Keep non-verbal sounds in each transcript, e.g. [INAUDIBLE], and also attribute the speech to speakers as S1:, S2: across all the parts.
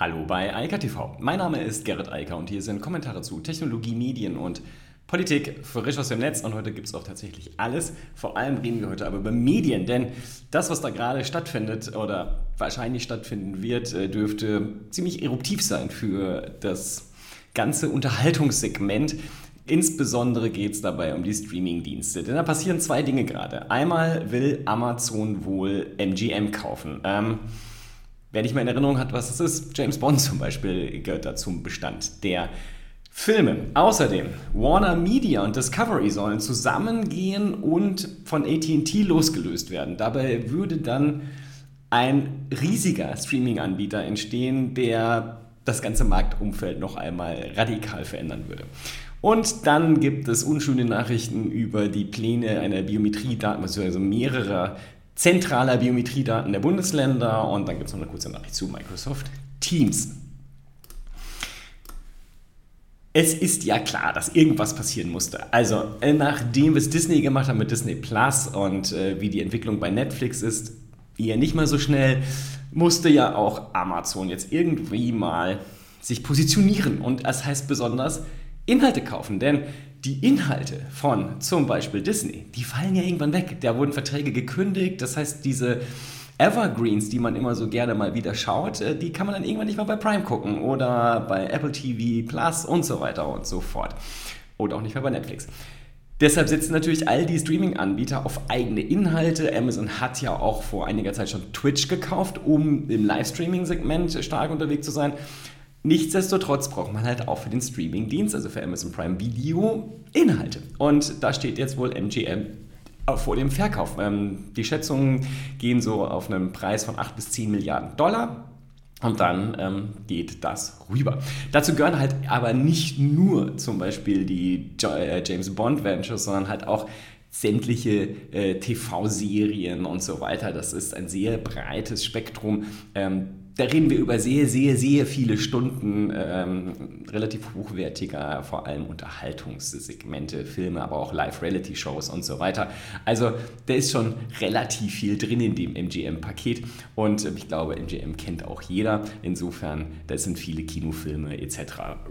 S1: Hallo bei Eika TV. Mein Name ist Gerrit Eiker und hier sind Kommentare zu Technologie, Medien und Politik frisch aus dem Netz und heute gibt es auch tatsächlich alles. Vor allem reden wir heute aber über Medien, denn das, was da gerade stattfindet oder wahrscheinlich stattfinden wird, äh, dürfte ziemlich eruptiv sein für das ganze Unterhaltungssegment. Insbesondere geht es dabei um die Streaming-Dienste, denn da passieren zwei Dinge gerade. Einmal will Amazon wohl MGM kaufen. Ähm, Wer nicht mehr in Erinnerung hat, was das ist, James Bond zum Beispiel gehört da zum Bestand der Filme. Außerdem, Warner Media und Discovery sollen zusammengehen und von ATT losgelöst werden. Dabei würde dann ein riesiger Streaming-Anbieter entstehen, der das ganze Marktumfeld noch einmal radikal verändern würde. Und dann gibt es unschöne Nachrichten über die Pläne einer Biometriedaten, also mehrerer zentraler Biometriedaten der Bundesländer und dann gibt es noch eine kurze Nachricht zu Microsoft Teams. Es ist ja klar, dass irgendwas passieren musste. Also, äh, nachdem es Disney gemacht hat mit Disney Plus und äh, wie die Entwicklung bei Netflix ist, eher nicht mal so schnell, musste ja auch Amazon jetzt irgendwie mal sich positionieren. Und das heißt besonders Inhalte kaufen. Denn die Inhalte von zum Beispiel Disney, die fallen ja irgendwann weg. Da wurden Verträge gekündigt. Das heißt, diese Evergreens, die man immer so gerne mal wieder schaut, äh, die kann man dann irgendwann nicht mehr bei Prime gucken oder bei Apple TV Plus und so weiter und so fort. Oder auch nicht mehr bei Netflix. Deshalb setzen natürlich all die Streaming-Anbieter auf eigene Inhalte. Amazon hat ja auch vor einiger Zeit schon Twitch gekauft, um im Livestreaming-Segment stark unterwegs zu sein. Nichtsdestotrotz braucht man halt auch für den Streaming-Dienst, also für Amazon Prime Video, Inhalte. Und da steht jetzt wohl MGM vor dem Verkauf. Ähm, die Schätzungen gehen so auf einen Preis von 8 bis 10 Milliarden Dollar. Und dann ähm, geht das rüber. Dazu gehören halt aber nicht nur zum Beispiel die äh, James Bond Ventures, sondern halt auch sämtliche äh, TV-Serien und so weiter. Das ist ein sehr breites Spektrum. Ähm, da reden wir über sehr, sehr, sehr viele Stunden ähm, relativ hochwertiger, vor allem Unterhaltungssegmente, Filme, aber auch Live-Reality-Shows und so weiter. Also da ist schon relativ viel drin in dem MGM-Paket und ich glaube, MGM kennt auch jeder. Insofern, das sind viele Kinofilme etc.,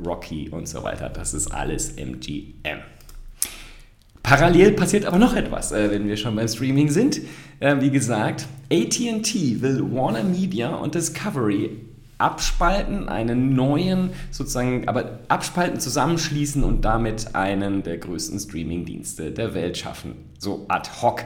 S1: Rocky und so weiter. Das ist alles MGM. Parallel passiert aber noch etwas, äh, wenn wir schon beim Streaming sind. Äh, wie gesagt, ATT will Warner Media und Discovery abspalten, einen neuen sozusagen, aber abspalten, zusammenschließen und damit einen der größten Streaming-Dienste der Welt schaffen. So ad hoc.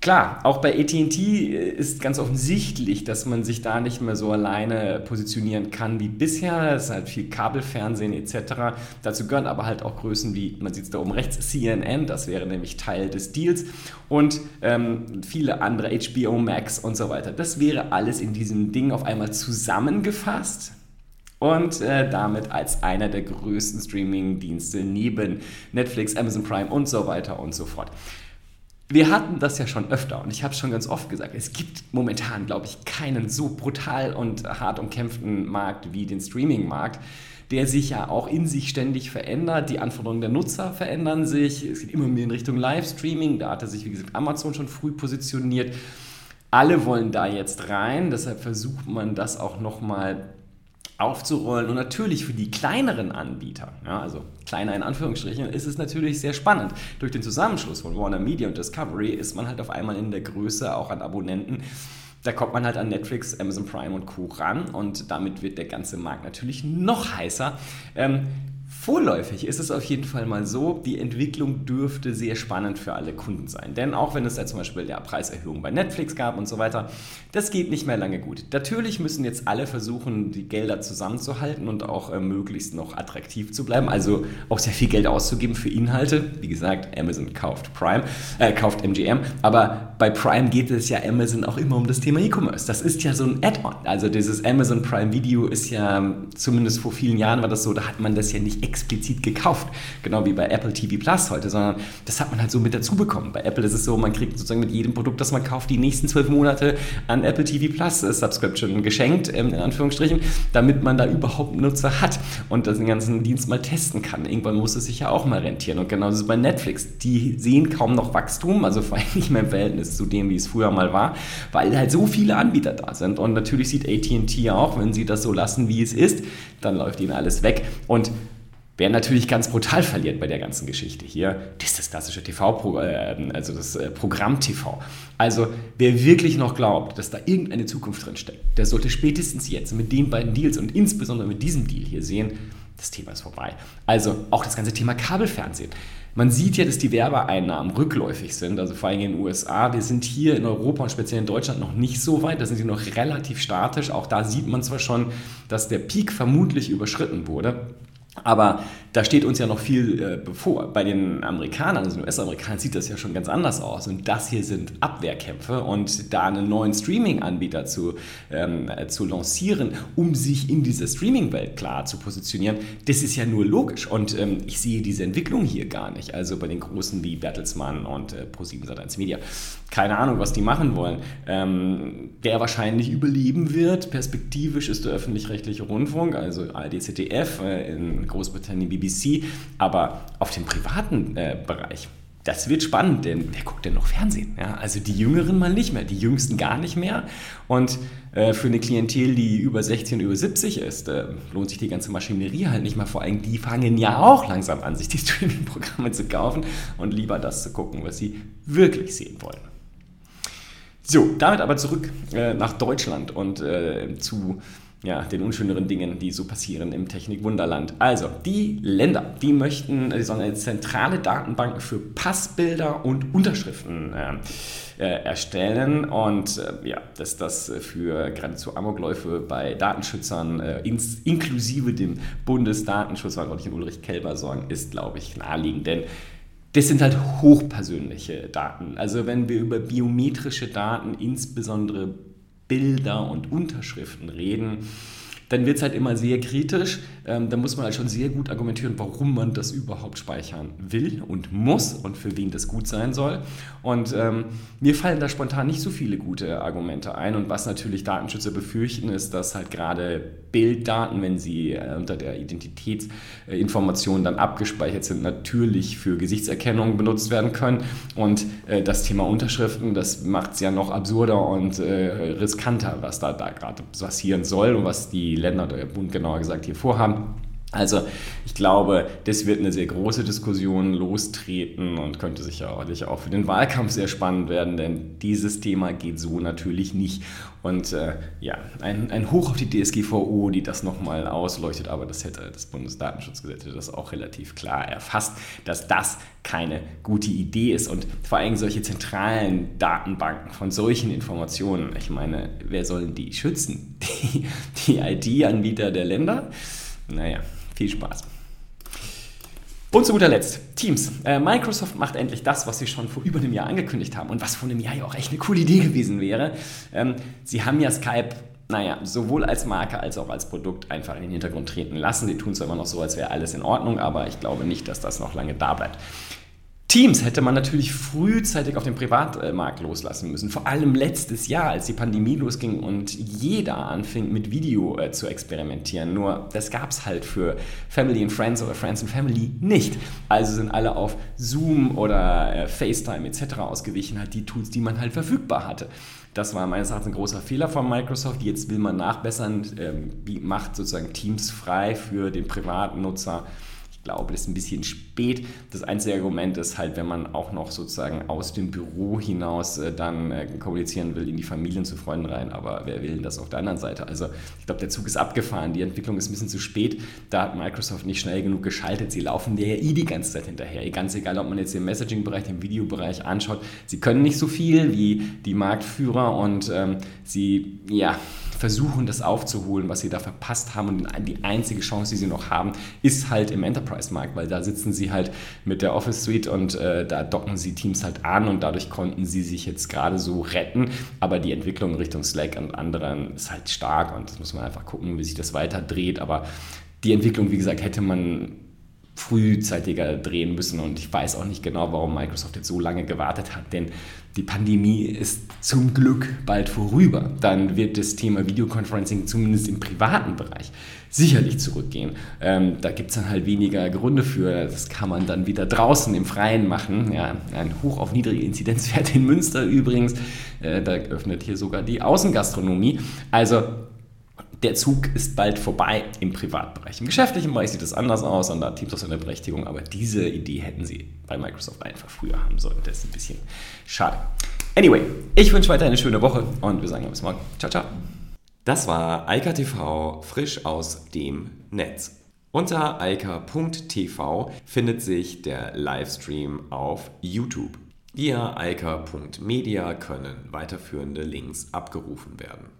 S1: Klar, auch bei ATT ist ganz offensichtlich, dass man sich da nicht mehr so alleine positionieren kann wie bisher. Es ist halt viel Kabelfernsehen etc. Dazu gehören aber halt auch Größen wie, man sieht es da oben rechts, CNN, das wäre nämlich Teil des Deals und ähm, viele andere, HBO Max und so weiter. Das wäre alles in diesem Ding auf einmal zusammengefasst und äh, damit als einer der größten Streaming-Dienste neben Netflix, Amazon Prime und so weiter und so fort wir hatten das ja schon öfter und ich habe es schon ganz oft gesagt, es gibt momentan, glaube ich, keinen so brutal und hart umkämpften Markt wie den Streaming-Markt, der sich ja auch in sich ständig verändert. Die Anforderungen der Nutzer verändern sich. Es geht immer mehr in Richtung Livestreaming. Da hatte sich, wie gesagt, Amazon schon früh positioniert. Alle wollen da jetzt rein, deshalb versucht man das auch nochmal aufzurollen. Und natürlich für die kleineren Anbieter, ja, also kleiner in Anführungsstrichen, ist es natürlich sehr spannend. Durch den Zusammenschluss von Warner Media und Discovery ist man halt auf einmal in der Größe auch an Abonnenten. Da kommt man halt an Netflix, Amazon Prime und Co. ran und damit wird der ganze Markt natürlich noch heißer. Ähm, Vorläufig ist es auf jeden Fall mal so, die Entwicklung dürfte sehr spannend für alle Kunden sein. Denn auch wenn es da zum Beispiel ja, Preiserhöhungen bei Netflix gab und so weiter, das geht nicht mehr lange gut. Natürlich müssen jetzt alle versuchen, die Gelder zusammenzuhalten und auch äh, möglichst noch attraktiv zu bleiben. Also auch sehr viel Geld auszugeben für Inhalte. Wie gesagt, Amazon kauft Prime, äh, kauft MGM. Aber bei Prime geht es ja Amazon auch immer um das Thema E-Commerce. Das ist ja so ein Add-on. Also dieses Amazon Prime Video ist ja, zumindest vor vielen Jahren war das so, da hat man das ja nicht extra explizit gekauft, genau wie bei Apple TV Plus heute, sondern das hat man halt so mit dazu bekommen. Bei Apple ist es so, man kriegt sozusagen mit jedem Produkt, das man kauft, die nächsten zwölf Monate an Apple TV Plus äh, Subscription geschenkt, ähm, in Anführungsstrichen, damit man da überhaupt Nutzer hat und den ganzen Dienst mal testen kann. Irgendwann muss es sich ja auch mal rentieren. Und genauso bei Netflix. Die sehen kaum noch Wachstum, also vor allem nicht mehr im Verhältnis zu dem, wie es früher mal war, weil halt so viele Anbieter da sind. Und natürlich sieht ATT auch, wenn sie das so lassen, wie es ist, dann läuft ihnen alles weg. Und Wer natürlich ganz brutal verliert bei der ganzen Geschichte hier, das ist das klassische TV, äh, also das äh, Programm TV. Also wer wirklich noch glaubt, dass da irgendeine Zukunft drin steckt, der sollte spätestens jetzt mit den beiden Deals und insbesondere mit diesem Deal hier sehen, das Thema ist vorbei. Also auch das ganze Thema Kabelfernsehen. Man sieht ja, dass die Werbeeinnahmen rückläufig sind, also vor allem in den USA. Wir sind hier in Europa und speziell in Deutschland noch nicht so weit, da sind sie noch relativ statisch. Auch da sieht man zwar schon, dass der Peak vermutlich überschritten wurde. Aber da steht uns ja noch viel äh, bevor. Bei den Amerikanern, also den US-Amerikanern, sieht das ja schon ganz anders aus. Und das hier sind Abwehrkämpfe. Und da einen neuen Streaming-Anbieter zu, ähm, äh, zu lancieren, um sich in dieser Streaming-Welt klar zu positionieren, das ist ja nur logisch. Und ähm, ich sehe diese Entwicklung hier gar nicht. Also bei den Großen wie Bertelsmann und äh, Pro7 Sat1 Media. Keine Ahnung, was die machen wollen. Ähm, der wahrscheinlich überleben wird. Perspektivisch ist der öffentlich-rechtliche Rundfunk, also ARD, ZDF, äh, in Großbritannien BBC, aber auf dem privaten äh, Bereich, das wird spannend, denn wer guckt denn noch Fernsehen? Ja, also die Jüngeren mal nicht mehr, die Jüngsten gar nicht mehr. Und äh, für eine Klientel, die über 16, über 70 ist, äh, lohnt sich die ganze Maschinerie halt nicht mehr. Vor allem, die fangen ja auch langsam an, sich die [LAUGHS] Streaming-Programme zu kaufen und lieber das zu gucken, was sie wirklich sehen wollen. So, damit aber zurück äh, nach Deutschland und äh, zu ja, den unschöneren Dingen, die so passieren im Technikwunderland. Also, die Länder, die möchten, sollen eine zentrale Datenbank für Passbilder und Unterschriften äh, äh, erstellen und äh, ja, dass das für geradezu Amokläufe bei Datenschützern äh, ins, inklusive dem Bundesdatenschutzverantwortlichen Ulrich Kelber sorgen, ist, glaube ich, naheliegend, denn das sind halt hochpersönliche Daten. Also wenn wir über biometrische Daten, insbesondere Bilder und Unterschriften reden, dann wird es halt immer sehr kritisch. Ähm, da muss man halt schon sehr gut argumentieren, warum man das überhaupt speichern will und muss und für wen das gut sein soll. Und ähm, mir fallen da spontan nicht so viele gute Argumente ein. Und was natürlich Datenschützer befürchten, ist, dass halt gerade Bilddaten, wenn sie äh, unter der Identitätsinformation dann abgespeichert sind, natürlich für Gesichtserkennung benutzt werden können. Und äh, das Thema Unterschriften, das macht es ja noch absurder und äh, riskanter, was da, da gerade passieren soll und was die Länder oder der Bund genauer gesagt hier vorhaben. Also ich glaube, das wird eine sehr große Diskussion lostreten und könnte sicherlich auch für den Wahlkampf sehr spannend werden, denn dieses Thema geht so natürlich nicht. Und äh, ja, ein, ein Hoch auf die DSGVO, die das nochmal ausleuchtet, aber das hätte das Bundesdatenschutzgesetz das auch relativ klar erfasst, dass das keine gute Idee ist. Und vor allem solche zentralen Datenbanken von solchen Informationen, ich meine, wer sollen die schützen? [LAUGHS] Die, die IT-Anbieter der Länder? Naja, viel Spaß. Und zu guter Letzt, Teams. Äh, Microsoft macht endlich das, was sie schon vor über einem Jahr angekündigt haben und was vor einem Jahr ja auch echt eine coole Idee gewesen wäre. Ähm, sie haben ja Skype, naja, sowohl als Marke als auch als Produkt einfach in den Hintergrund treten lassen. Sie tun es immer noch so, als wäre alles in Ordnung, aber ich glaube nicht, dass das noch lange da bleibt. Teams hätte man natürlich frühzeitig auf dem Privatmarkt loslassen müssen. Vor allem letztes Jahr, als die Pandemie losging und jeder anfing mit Video äh, zu experimentieren. Nur das gab es halt für Family and Friends oder Friends and Family nicht. Also sind alle auf Zoom oder äh, FaceTime etc. ausgewichen, halt die Tools, die man halt verfügbar hatte. Das war meines Erachtens ein großer Fehler von Microsoft. Jetzt will man nachbessern, ähm, macht sozusagen Teams frei für den privaten Nutzer ich glaube, das ist ein bisschen spät. Das einzige Argument ist halt, wenn man auch noch sozusagen aus dem Büro hinaus äh, dann äh, kommunizieren will in die Familien zu Freunden rein. Aber wer will denn das auf der anderen Seite? Also ich glaube, der Zug ist abgefahren. Die Entwicklung ist ein bisschen zu spät. Da hat Microsoft nicht schnell genug geschaltet. Sie laufen der ja eh die ganze Zeit hinterher. Ganz egal, ob man jetzt den Messaging-Bereich, den Videobereich anschaut. Sie können nicht so viel wie die Marktführer und ähm, sie, ja, versuchen, das aufzuholen, was sie da verpasst haben. Und die einzige Chance, die sie noch haben, ist halt im Enterprise-Markt, weil da sitzen sie halt mit der Office Suite und äh, da docken sie Teams halt an und dadurch konnten sie sich jetzt gerade so retten. Aber die Entwicklung Richtung Slack und anderen ist halt stark und das muss man einfach gucken, wie sich das weiter dreht. Aber die Entwicklung, wie gesagt, hätte man frühzeitiger drehen müssen. Und ich weiß auch nicht genau, warum Microsoft jetzt so lange gewartet hat, denn die Pandemie ist zum Glück bald vorüber. Dann wird das Thema Videoconferencing zumindest im privaten Bereich sicherlich zurückgehen. Ähm, da gibt es dann halt weniger Gründe für. Das kann man dann wieder draußen im Freien machen. Ja, ein Hoch auf niedrige Inzidenzwerte in Münster übrigens. Äh, da öffnet hier sogar die Außengastronomie. Also der Zug ist bald vorbei im Privatbereich. Im geschäftlichen Bereich sieht es anders aus und da hat Teams auch seine Berechtigung, aber diese Idee hätten sie bei Microsoft einfach früher haben sollen. Das ist ein bisschen schade. Anyway, ich wünsche weiter eine schöne Woche und wir sagen bis morgen. Ciao, ciao.
S2: Das war Eika TV frisch aus dem Netz. Unter eika.tv findet sich der Livestream auf YouTube. Via eika.media können weiterführende Links abgerufen werden.